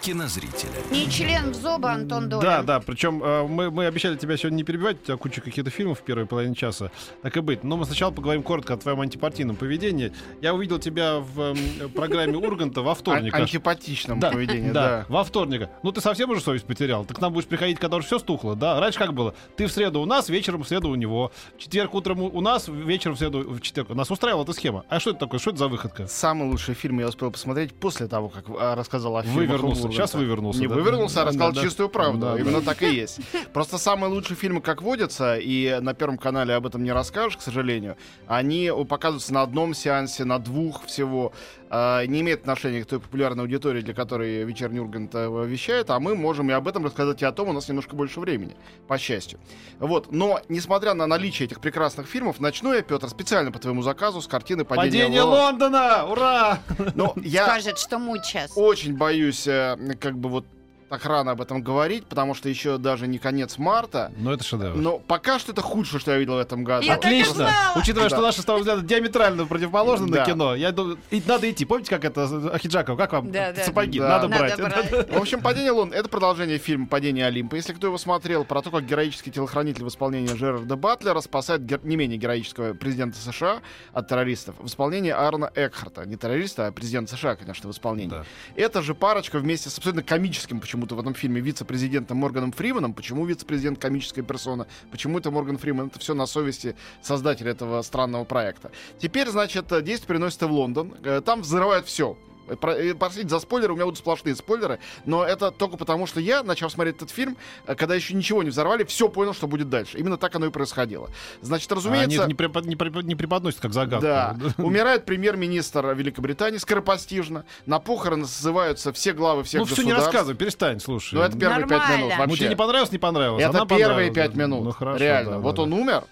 кинозрителя. Не член ВЗОБа Антон Долин. Да, да, причем э, мы, мы обещали тебя сегодня не перебивать, у тебя куча каких-то фильмов в первой половине часа, так и быть. Но мы сначала поговорим коротко о твоем антипартийном поведении. Я увидел тебя в э, программе Урганта во вторник. Ан- Антипатичном Да, поведении, да, да. во вторник. Ну ты совсем уже совесть потерял. Ты к нам будешь приходить, когда уже все стухло, да? Раньше как было? Ты в среду у нас, вечером в среду у него. В четверг утром у нас, вечером в среду в четверг. Нас устраивала эта схема. А что это такое? Что это за выходка? Самый лучший фильм я успел посмотреть после того, как а, рассказал о фильмах Вывернулся. Урганта. Сейчас вывернулся, Не да? вывернулся, а Да, рассказал да. чистую правду. Да, да. Именно так и есть. Просто самые лучшие фильмы, как водятся, и на Первом канале об этом не расскажешь, к сожалению, они показываются на одном сеансе, на двух всего. А, Не имеет отношения к той популярной аудитории, для которой вечерний Ургант э, вещает, а мы можем и об этом рассказать и о том, у нас немножко больше времени, по счастью. Вот. Но, несмотря на наличие этих прекрасных фильмов, начну я, Петр, специально по твоему заказу с картины «Падение, Падение Лондона». Лондона! Ура! Но я Скажет, что мой час. очень боюсь, э, как бы вот так рано об этом говорить, потому что еще даже не конец марта. Ну это шедевр. Но пока что это худшее, что я видел в этом году. Я так и Отлично. знала. Учитывая, Да. что наши с тобой взгляды диаметрально противоположны Да. на кино, я думаю, и надо идти. Помните, как это Ахиджаков? Как вам Да, сапоги? Да. Надо, Надо брать. брать. В общем, «Падение Лун» — это продолжение фильма «Падение Олимпа». Если кто его смотрел, про то, как героический телохранитель в исполнении Джерарда Батлера спасает гер- не менее героического президента США от террористов в исполнении Аарона Экхарта. Не террориста, а президента США, конечно, в исполнении. Да. Эта же парочка вместе с абсолютно комическим почему-то в этом фильме вице-президентом Морганом Фриманом. Почему вице-президент комическая персона? Почему это Морган Фриман? Это все на совести создателя этого странного проекта. Теперь, значит, действие переносится в Лондон. Э, Там взрывают все. Простите за спойлеры, у меня будут сплошные спойлеры, но это только потому, что я, начав смотреть этот фильм, э, когда еще ничего не взорвали, все понял, что будет дальше. Именно так оно и происходило. Значит, А Они разумеется... не, препод- не препод- не преподносят как загадку. Да. Умирает премьер-министр Великобритании скоропостижно. На похороны созываются все главы всех Ну все не государств. рассказывай, перестань, слушай. Ну, это первые пять Нормально. минут Ну, Ну, вообще. тебе не понравилось, не понравилось. Это первые пять минут. Ну, хорошо, Реально. да, вот да, он да. умер.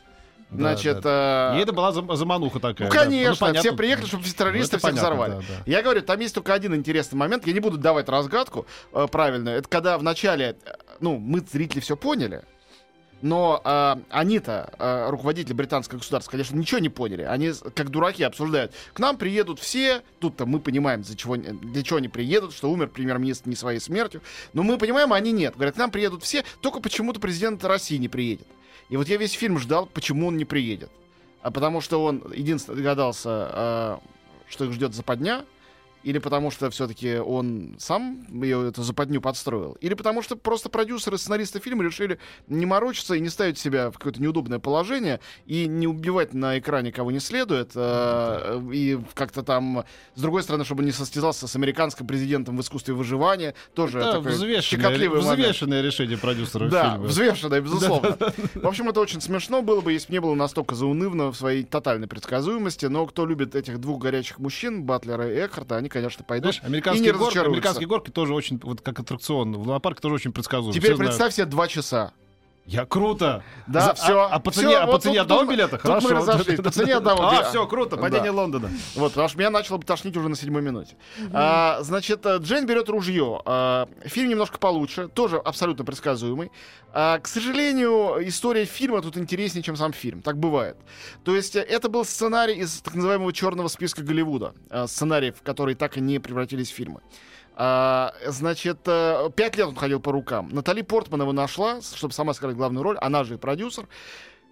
Да, Значит, да. э, И это была зам- замануха такая. ну, да. конечно, понятно. все приехали, чтобы террористы Ну, всех понятно, взорвали. да, да. Я говорю, там есть только один интересный момент. Я не буду давать разгадку э, правильную. Это когда вначале, э, ну, мы, зрители, все поняли. Но э, они-то, э, руководители британского государства, конечно, ничего не поняли. Они как дураки обсуждают. К нам приедут все. Тут-то мы понимаем, за чего, они- для чего они приедут, что умер премьер-министр не своей смертью. Но мы понимаем, а они нет. Говорят, к нам приедут все, только почему-то президент России не приедет. И вот я весь фильм ждал, почему он не приедет. А потому что он единственное догадался, э, что их ждет западня, или потому что все-таки он сам ее эту западню подстроил, или потому что просто продюсеры, сценаристы фильма решили не морочиться и не ставить себя в какое-то неудобное положение и не убивать на экране кого не следует, э, и как-то там, с другой стороны, чтобы не состязался с американским президентом в искусстве выживания, тоже Это такой взвешенное, взвешенное решение продюсеров Да, фильма. взвешенное, безусловно. В общем, это очень смешно было бы, если бы не было настолько заунывно в своей тотальной предсказуемости. Но кто любит этих двух горячих мужчин, Батлера и Экхарта, они, конечно, пойдут Знаешь, и не американские, горки, американские горки тоже очень, вот как аттракцион, в лунопарке тоже очень предсказуемы. Теперь Все знают. представь себе два часа. Я круто. Да, За- все. А, а по цене, а по цене одного билета? Тут Хорошо. мы разошлись. По цене одного А, все, круто. Да. Падение Лондона. Вот, потому что меня начало тошнить уже на седьмой минуте. А, значит, э, Джейн берет ружье. А, фильм немножко получше, тоже абсолютно предсказуемый. А, к сожалению, история фильма тут интереснее, чем сам фильм. Так бывает. То есть э, это был сценарий из так называемого черного списка Голливуда. э, сценариев, которые так и не превратились в фильмы. А, значит, э, пять лет он ходил по рукам. Натали Портман его нашла, чтобы сама сыграть главную роль. Она же и продюсер.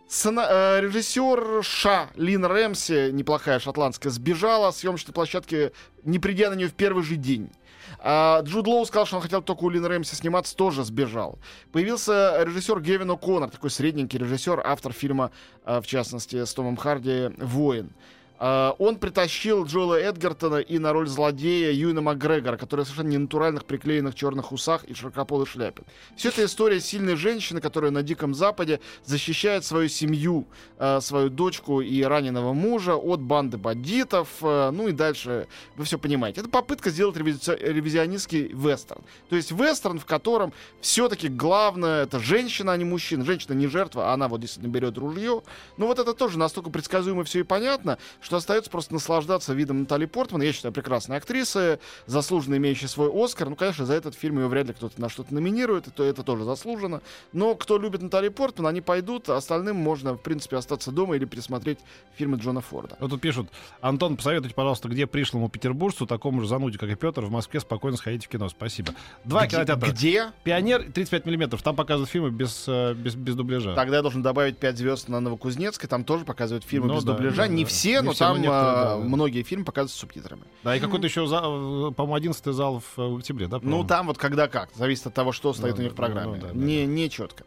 Сцена- э, режиссер Ша Лин Рэмси, неплохая шотландская, сбежала с съемочной площадки, не придя на нее в первый же день. А Джуд Лоу сказал, что он хотел только у Лин Рэмси сниматься, тоже сбежал. Появился режиссер Гевин О'Коннор, такой средненький режиссер, автор фильма, э, в частности, с Томом Харди «Воин». А, Он притащил Джоэла Эдгартона и на роль злодея Юина Макгрегора, который совершенно ненатуральных приклеенных черных усах и широкополой шляпе. Все это история сильной женщины, которая на Диком Западе защищает свою семью, э, свою дочку и раненого мужа от банды бандитов. э, Ну и дальше вы все понимаете. Это попытка сделать ревизи- ревизионистский вестерн. То есть вестерн, в котором все-таки главное это женщина, а не мужчина. Женщина не жертва, а она вот действительно берет ружье. Ну вот это тоже настолько предсказуемо все и понятно, что остается просто наслаждаться видом Натали Портман. Я считаю, прекрасная актриса, заслуженно имеющая свой Оскар. Ну, конечно, за этот фильм ее вряд ли кто-то на что-то номинирует, это, это тоже заслуженно. Но кто любит Натали Портман, они пойдут, а остальным можно, в принципе, остаться дома или пересмотреть фильмы Джона Форда. Вот тут пишут, Антон, посоветуйте, пожалуйста, где пришлому петербуржцу, такому же зануде, как и Петр, в Москве спокойно сходите в кино. Спасибо. Два где, кинотеатра. Где? Пионер 35 миллиметров. Там показывают фильмы без, э, без, без дубляжа. Тогда я должен добавить 5 звезд на Новокузнецкой. Там тоже показывают фильмы Ну без да, дубляжа. да, не да. все, Не но там некоторые, а, да, многие фильмы показывают с субтитрами. Да, и какой-то еще, э, по-моему, 11 зал в, в октябре, да? Ну, там вот когда как. Зависит от того, что стоит Ну у них в ну программе. не, не четко.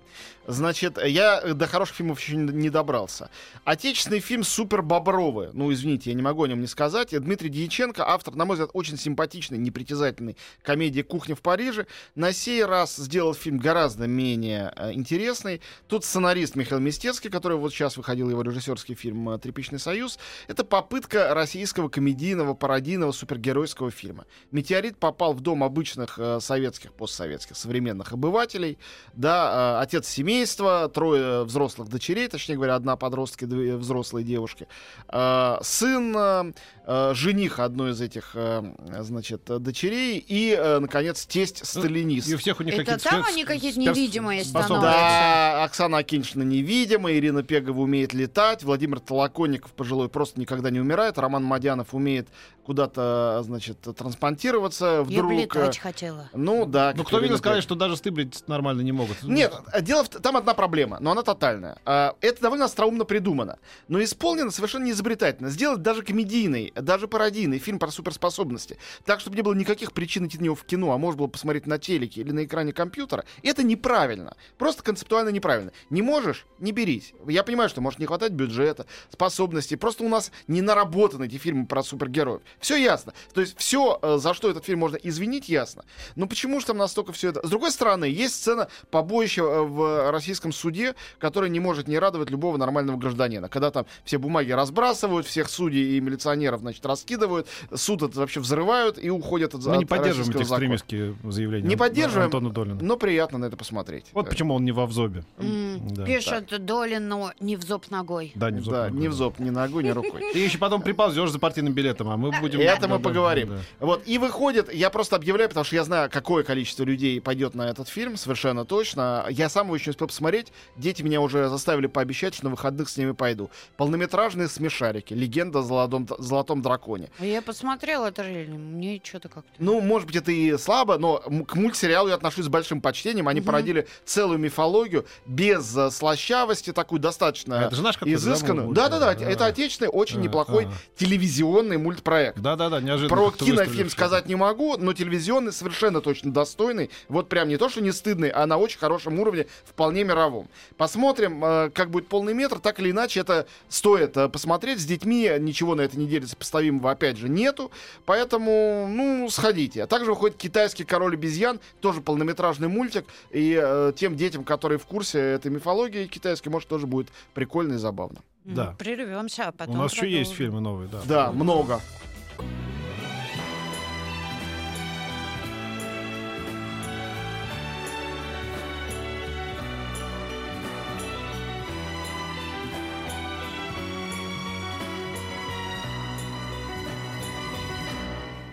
Значит, я до хороших фильмов еще не добрался. Отечественный фильм «Супер Бобровы». Ну, извините, я не могу о нем не сказать. И Дмитрий Дьяченко, автор, на мой взгляд, очень симпатичной, непритязательной комедии «Кухня в Париже». На сей раз сделал фильм гораздо менее э, интересный. Тут сценарист Михаил Мистецкий, который вот сейчас выходил его режиссерский фильм э, «Тряпичный союз». Это попытка российского комедийного, пародийного, супергеройского фильма. Метеорит попал в дом обычных э, советских, постсоветских, современных обывателей. Да, э, отец семейства, трое взрослых дочерей, точнее говоря, одна подростка и две взрослые девушки. Э, сын, э, э, жених одной из этих, э, значит, дочерей и, э, наконец, тесть сталинист. И у всех у них Это какие-то там спец- они какие-то невидимые становятся. Да, Оксана Акиньшина невидима, Ирина Пегова умеет летать, Владимир Толоконников, пожилой, просто никогда не умирает, Роман Мадянов умеет куда-то, значит, транспонтироваться Я вдруг. э, летать хотела. Ну да. Ну, кто видел, сказали, что даже стыбрить нормально не могут. Нет, дело в... там одна проблема, но она тотальная. А, Это довольно остроумно придумано, но исполнено совершенно неизобретательно. Сделать даже комедийный, даже пародийный фильм про суперспособности, так, чтобы не было никаких причин идти на него в кино, а можно было посмотреть на телеке или на экране компьютера, это неправильно. Просто концептуально неправильно. Не можешь, не берись. Я понимаю, что может не хватать бюджета, способностей. Просто у нас не наработаны эти фильмы про супергероев. Все ясно. То есть все, за что этот фильм можно извинить, ясно. Но почему же там настолько все это... С другой стороны, есть сцена побоища э, в российском суде, которая не может не радовать любого нормального гражданина. Когда там все бумаги разбрасывают, всех судей и милиционеров, значит, раскидывают, суд это вообще взрывают и уходят от Мы не поддерживаем эти закона. экстремистские заявления Не поддерживаем, Антона Долина. но приятно на это посмотреть. Вот Э, почему он не во взобе. М, Да. Пишет Долину не в зоб ногой. Да, не в зоб. Да, ногой. ни в зоб, ни ногой, ни рукой. Ты еще потом приползешь за партийным билетом, а мы будем... Это мы поговорим. Вот, и выходит, я просто объявляю, потому что я знаю, какое количество людей пойдет на этот фильм, совершенно точно. Я сам его еще не успел посмотреть. Дети меня уже заставили пообещать, что на выходных с ними пойду. Полнометражные смешарики. Легенда о золотом, золотом драконе. Я посмотрела трейлер, мне что-то как-то... Ну, может быть, это и слабо, но к мультсериалу я отношусь с большим почтением. Они породили целую мифологию без э, слащавости, такую достаточно А это же наш изысканную. Да-да-да, А. это отечественный, очень А, неплохой а. телевизионный мультпроект. Да-да-да, неожиданно. Про кинофильм сказать не могу, но телевизионный совершенно точно достойный. Вот прям не то, что не стыдный, а на очень хорошем уровне, вполне мировом. Посмотрим, э, как будет полный метр. Так или иначе, это стоит э, посмотреть. С детьми ничего на этой неделе сопоставимого, опять же, нету. Поэтому, ну, сходите. А также выходит «Китайский король обезьян», тоже полнометражный мультик. И э, тем детям, которые в курсе этой мифологии китайской, может, тоже будет прикольно и забавно. Да. Прервемся, а потом У нас еще есть фильмы новые, да. Да, много.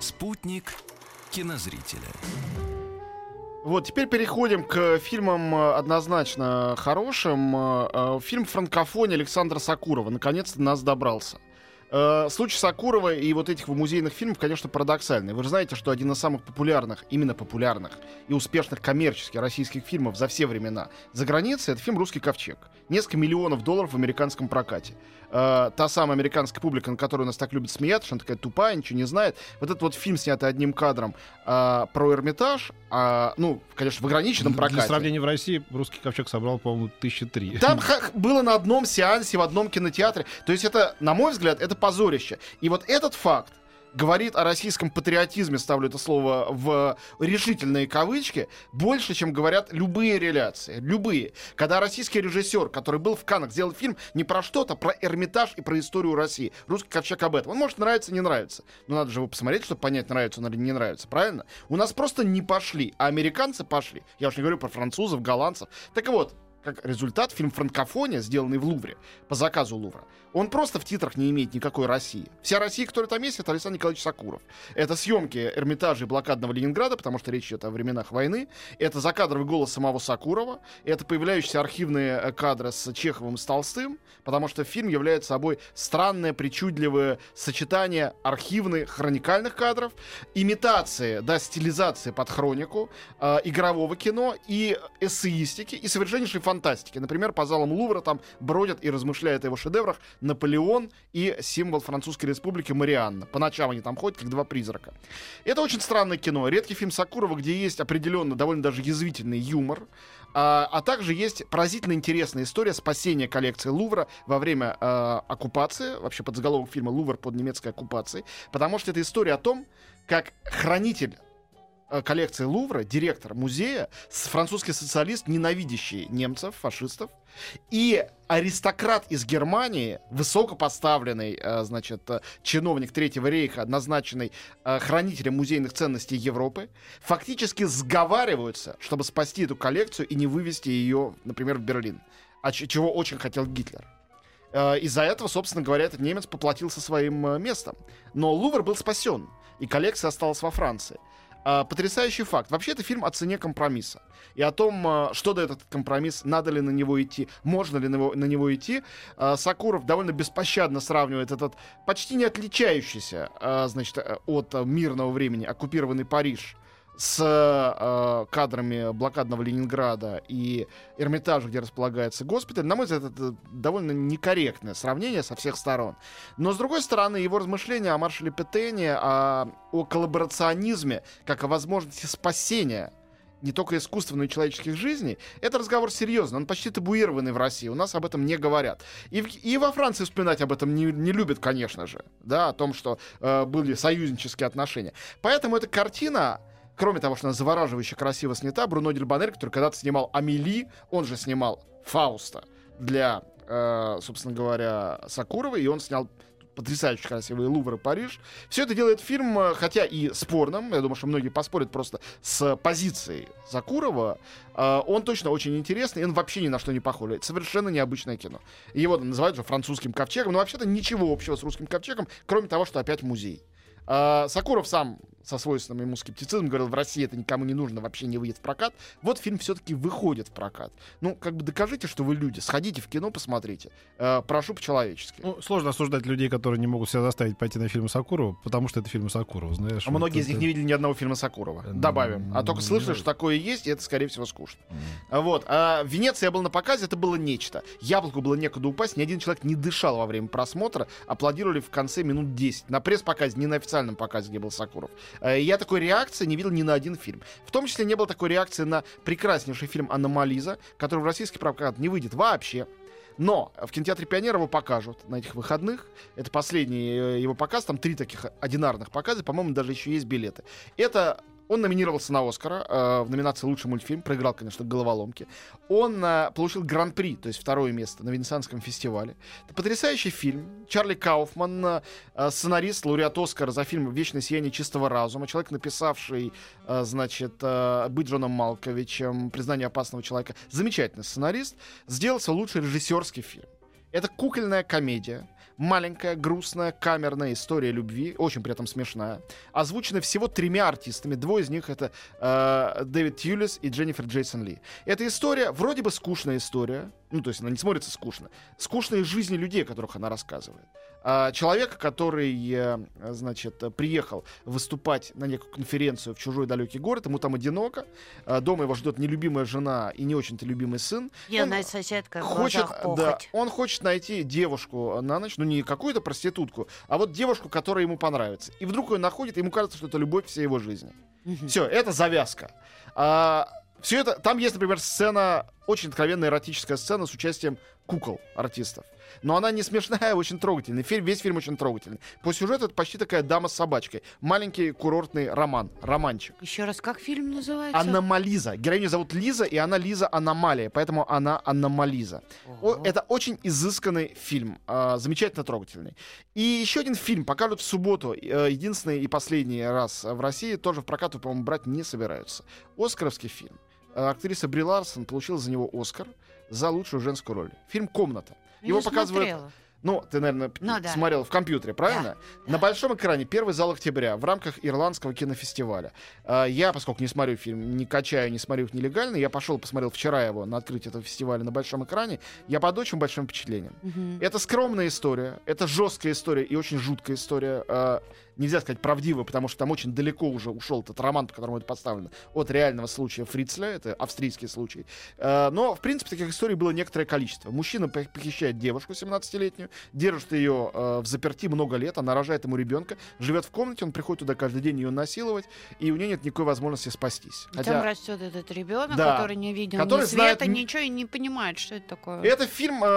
Спутник кинозрителя. Вот, теперь переходим к фильмам э, однозначно хорошим. Э, э, Фильм «Франкофония» Александра Сакурова наконец-то нас добрался. Случай Сакурова и вот этих музейных фильмов, конечно, парадоксальный. Вы же знаете, что один из самых популярных, именно популярных и успешных коммерческих российских фильмов за все времена за границей — это фильм «Русский ковчег». Несколько миллионов долларов в американском прокате. Э, Та самая американская публика, на которую нас так любят смеяться, что она такая тупая, ничего не знает. Вот этот вот фильм, снятый одним кадром э, про Эрмитаж, а, ну, конечно, в ограниченном Для прокате. сравнения в России русский ковчег собрал, по-моему, тысячи три. Там было на одном сеансе, в одном кинотеатре. То есть это, на мой взгляд, это позорище. И вот этот факт говорит о российском патриотизме, ставлю это слово в решительные кавычки, больше, чем говорят любые реляции. Любые. Когда российский режиссер, который был в Каннах, сделал фильм не про что-то, а про Эрмитаж и про историю России. Русский ковчег об этом. Он может нравиться, не нравится. Но надо же его посмотреть, чтобы понять, нравится он или не нравится. Правильно? У нас просто не пошли, а американцы пошли. Я уж не говорю про французов, голландцев. Так вот, как результат, фильм «Франкофония», сделанный в Лувре, по заказу Лувра, он просто в титрах не имеет никакой России. Вся Россия, которая там есть, это Александр Николаевич Сакуров. Это съемки Эрмитажа и блокадного Ленинграда, потому что речь идет о временах войны. Это закадровый голос самого Сакурова. Это появляющиеся архивные э, кадры с Чеховым и с Толстым, потому что фильм является собой странное, причудливое сочетание архивных, хроникальных кадров, имитации, да, стилизации под хронику, э, игрового кино и эссеистики, и совершеннейшей фантастики. Например, по залам Лувра там бродят и размышляют о его шедеврах Наполеон и символ Французской Республики Марианна. По ночам они там ходят, как два призрака. Это очень странное кино. Редкий фильм Сакурова, где есть определенно довольно даже язвительный юмор. А, а также есть поразительно интересная история спасения коллекции Лувра во время э, оккупации, вообще под заголовок фильма «Лувр под немецкой оккупацией», потому что это история о том, как хранитель коллекции Лувра, директор музея, французский социалист, ненавидящий немцев, фашистов, и аристократ из Германии, высокопоставленный, э, значит, э, чиновник Третьего рейха, назначенный э, хранителем музейных ценностей Европы, фактически сговариваются, чтобы спасти эту коллекцию и не вывести ее, например, в Берлин, а чего очень хотел Гитлер. Э, Из-за этого, собственно говоря, этот немец поплатился своим э, местом. Но Лувр был спасен, и коллекция осталась во Франции. А, Потрясающий факт. Вообще, это фильм о цене компромисса. И о том, а, что дает этот компромисс, надо ли на него идти, можно ли на него, на него идти. А, Сакуров довольно беспощадно сравнивает этот почти не отличающийся значит, э, от мирного времени оккупированный Париж с э, кадрами блокадного Ленинграда и Эрмитажа, где располагается госпиталь, на мой взгляд, это довольно некорректное сравнение со всех сторон. Но, с другой стороны, его размышления о маршале Петене, о, о коллаборационизме, как о возможности спасения не только искусства, но и человеческих жизней, это разговор серьезный, он почти табуированный в России, у нас об этом не говорят. И, в- и во Франции вспоминать об этом не, не любят, конечно же, да, о том, что э, были союзнические отношения. Поэтому эта картина, кроме того, что она завораживающе красиво снята, Бруно Дельбанер, который когда-то снимал Амели, он же снимал Фауста для, э, собственно говоря, Сакурова, и он снял потрясающе красивые Лувр и Париж. Все это делает фильм, э, хотя и спорным, я думаю, что многие поспорят просто с позицией Закурова, э, он точно очень интересный, и он вообще ни на что не похож. Это совершенно необычное кино. Его называют же французским ковчегом, но вообще-то ничего общего с русским ковчегом, кроме того, что опять музей. А, Сакуров сам со свойственным ему скептицизмом говорил, в России это никому не нужно, вообще не выйдет в прокат. Вот фильм все-таки выходит в прокат. Ну, как бы докажите, что вы люди. Сходите в кино, посмотрите. Э, прошу по-человечески. Ну, сложно осуждать людей, которые не могут себя заставить пойти на фильмы Сакурова, потому что это фильмы Сакурова, знаешь. А вот многие из них не видели ни одного фильма Сакурова. Добавим. А только слышали, ну, что такое есть, и это, скорее всего, скучно. А Вот. А в Венеции я был на показе, это было нечто. Яблоку было некуда упасть, ни один человек не дышал во время просмотра, аплодировали в конце минут 10. На пресс-показе, не на официальном показе, где был Сакуров. Э, Я такой реакции не видел ни на один фильм. В том числе не было такой реакции на прекраснейший фильм «Аномализа», который в российский прокат не выйдет вообще. Но в кинотеатре «Пионер» его покажут на этих выходных. Это последний э, его показ. Там три таких одинарных показа. По-моему, даже еще есть билеты. Это он номинировался на Оскара э, в номинации «Лучший мультфильм». Проиграл, конечно, «Головоломки». Он э, получил гран-при, то есть второе место на Венецианском фестивале. Это потрясающий фильм. Чарли Кауфман, э, сценарист, лауреат Оскара за фильм «Вечное сияние чистого разума». Человек, написавший, э, значит, э, «Быть Джоном Малковичем», «Признание опасного человека». Замечательный сценарист. Сделал свой лучший режиссерский фильм. Это кукольная комедия. Маленькая, грустная, камерная история любви, очень при этом смешная. Озвучена всего тремя артистами. Двое из них это э, Дэвид Тьюлис и Дженнифер Джейсон Ли. Эта история, вроде бы скучная история, ну, то есть она не смотрится скучно. Скучные жизни людей, о которых она рассказывает. А, человека, который, э, значит, э, приехал выступать на некую конференцию в чужой далекий город, ему там одиноко, э, дома его ждет нелюбимая жена и не очень-то любимый сын. Юная соседка в Хочет, да, он хочет найти девушку на ночь, ну не какую-то проститутку, а вот девушку, которая ему понравится. И вдруг ее находит, и ему кажется, что это любовь всей его жизни. Все, это завязка. все это, там есть, например, сцена, очень откровенная эротическая сцена с участием кукол артистов. Но она не смешная, а очень трогательная. Фильм, весь фильм очень трогательный. По сюжету это почти такая дама с собачкой. Маленький курортный роман, романчик. Еще раз, как фильм называется? Аномализа. Героиню зовут Лиза, и она Лиза Аномалия, поэтому она Аномализа. О, Ого. это очень изысканный фильм, а, замечательно трогательный. И еще один фильм покажут в субботу, э, единственный и последний раз в России, тоже в прокат, по-моему, брать не собираются. Оскаровский фильм. Э, Актриса Бри Ларсон получила за него Оскар за лучшую женскую роль. Фильм «Комната». Я Его не показывают смотрела. ну, ты, наверное, Ну да. смотрел в компьютере, правильно? Да, На большом экране первый зал октября в рамках Ирландского кинофестиваля. А, Я, поскольку не смотрю фильм, не качаю, не смотрю их нелегально, я пошел, посмотрел вчера его на открытии этого фестиваля на большом экране. Я под очень большим впечатлением. Мгм. Это скромная история, это жесткая история и очень жуткая история. Нельзя сказать правдивая, потому что там очень далеко уже ушел этот роман, по которому это поставлено, от реального случая Фрицля, это австрийский случай. А, Но, в принципе, таких историй было некоторое количество. Мужчина пох- похищает девушку 17-летнюю, держит ее э, в заперти много лет, она рожает ему ребенка, живет в комнате, он приходит туда каждый день ее насиловать, и у нее нет никакой возможности спастись. И Там растет этот ребенок, Да. который не видел Который ни света, знает ничего и не понимает, что это такое. Это фильм э, э,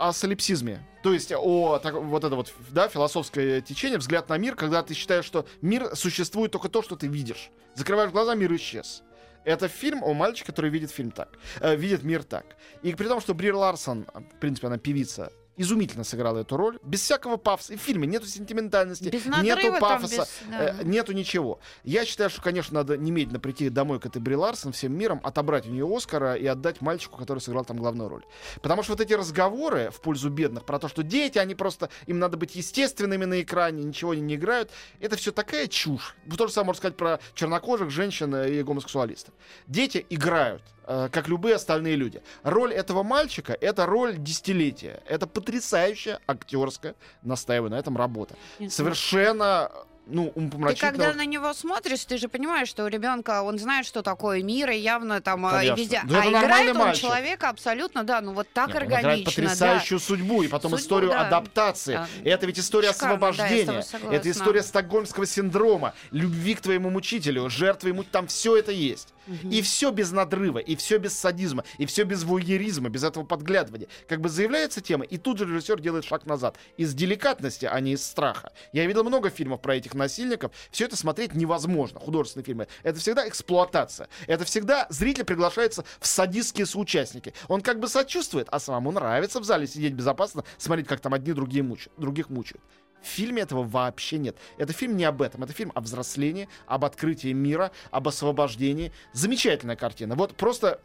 о солипсизме. То есть о так, вот это вот да, философское течение, взгляд на мир, когда ты считаешь, что мир существует только то, что ты видишь. Закрываешь глаза, мир исчез. Это фильм о мальчике, который видит фильм так, э, видит мир так. И при том, что Бри Ларсон, в принципе, она певица, изумительно сыграла эту роль, без всякого пафоса. И в фильме нету сентиментальности, Без нету пафоса, без- да. э, нету ничего. Я считаю, что, конечно, надо немедленно прийти домой к этой Бри Ларсон всем миром, отобрать у нее Оскара и отдать мальчику, который сыграл там главную роль. Потому что вот эти разговоры в пользу бедных про то, что дети, они просто, им надо быть естественными на экране, ничего они не играют, это все такая чушь. То же самое можно сказать про чернокожих, женщин э, и гомосексуалистов. Дети играют э, как любые остальные люди. Роль этого мальчика — это роль десятилетия. Это потрясающая актерская, настаиваю на этом, работа. Нет, Совершенно, ну, Ты когда на него смотришь, ты же понимаешь, что у ребенка он знает, что такое мир, и явно там и Конечно. везде. Да а играет он мальчик. человека абсолютно, да, ну вот так Нет, он играет органично. потрясающую судьбу, и потом Судьбу, историю да. адаптации. Да. И это ведь история Шикарно, да, освобождения. согласна. это история стокгольмского синдрома, любви к твоему мучителю, жертвы ему, там все это есть. И все без надрыва, и все без садизма, и все без вуйеризма, без этого подглядывания. Как бы заявляется тема, и тут же режиссер делает шаг назад. Из деликатности, а не из страха. Я видел много фильмов про этих насильников. Все это смотреть невозможно. Художественные фильмы. Это всегда эксплуатация. Это всегда зритель приглашается в садистские соучастники. Он как бы сочувствует, а самому нравится в зале сидеть безопасно, смотреть, как там одни другие мучают, других мучают. В фильме этого вообще нет. Это фильм не об этом. Это фильм о взрослении, об открытии мира, об освобождении. Замечательная картина. Вот просто...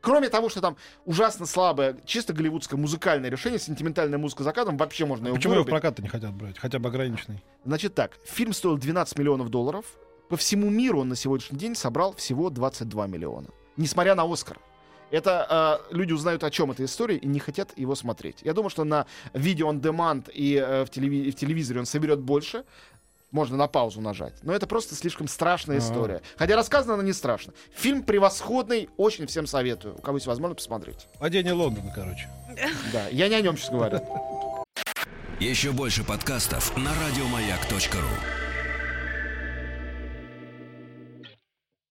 Кроме того, что там ужасно слабое, чисто голливудское музыкальное решение, сентиментальная музыка за кадром, вообще можно его Почему его в прокат не хотят брать? Хотя бы ограниченный. Значит так, фильм стоил 12 миллионов долларов. По всему миру он на сегодняшний день собрал всего 22 миллиона. Несмотря на Оскар. Это э, люди узнают, о чем эта история, и не хотят его смотреть. Я думаю, что на видео on demand и э, в, телеви- в телевизоре он соберет больше. Можно на паузу нажать. Но это просто слишком страшная Ага. история. Хотя рассказана она не страшно. Фильм превосходный, очень всем советую. У кого есть возможность посмотреть. Падение Лондона, короче. Да, я не о нем сейчас говорю. Еще больше подкастов на радиомаяк.ру.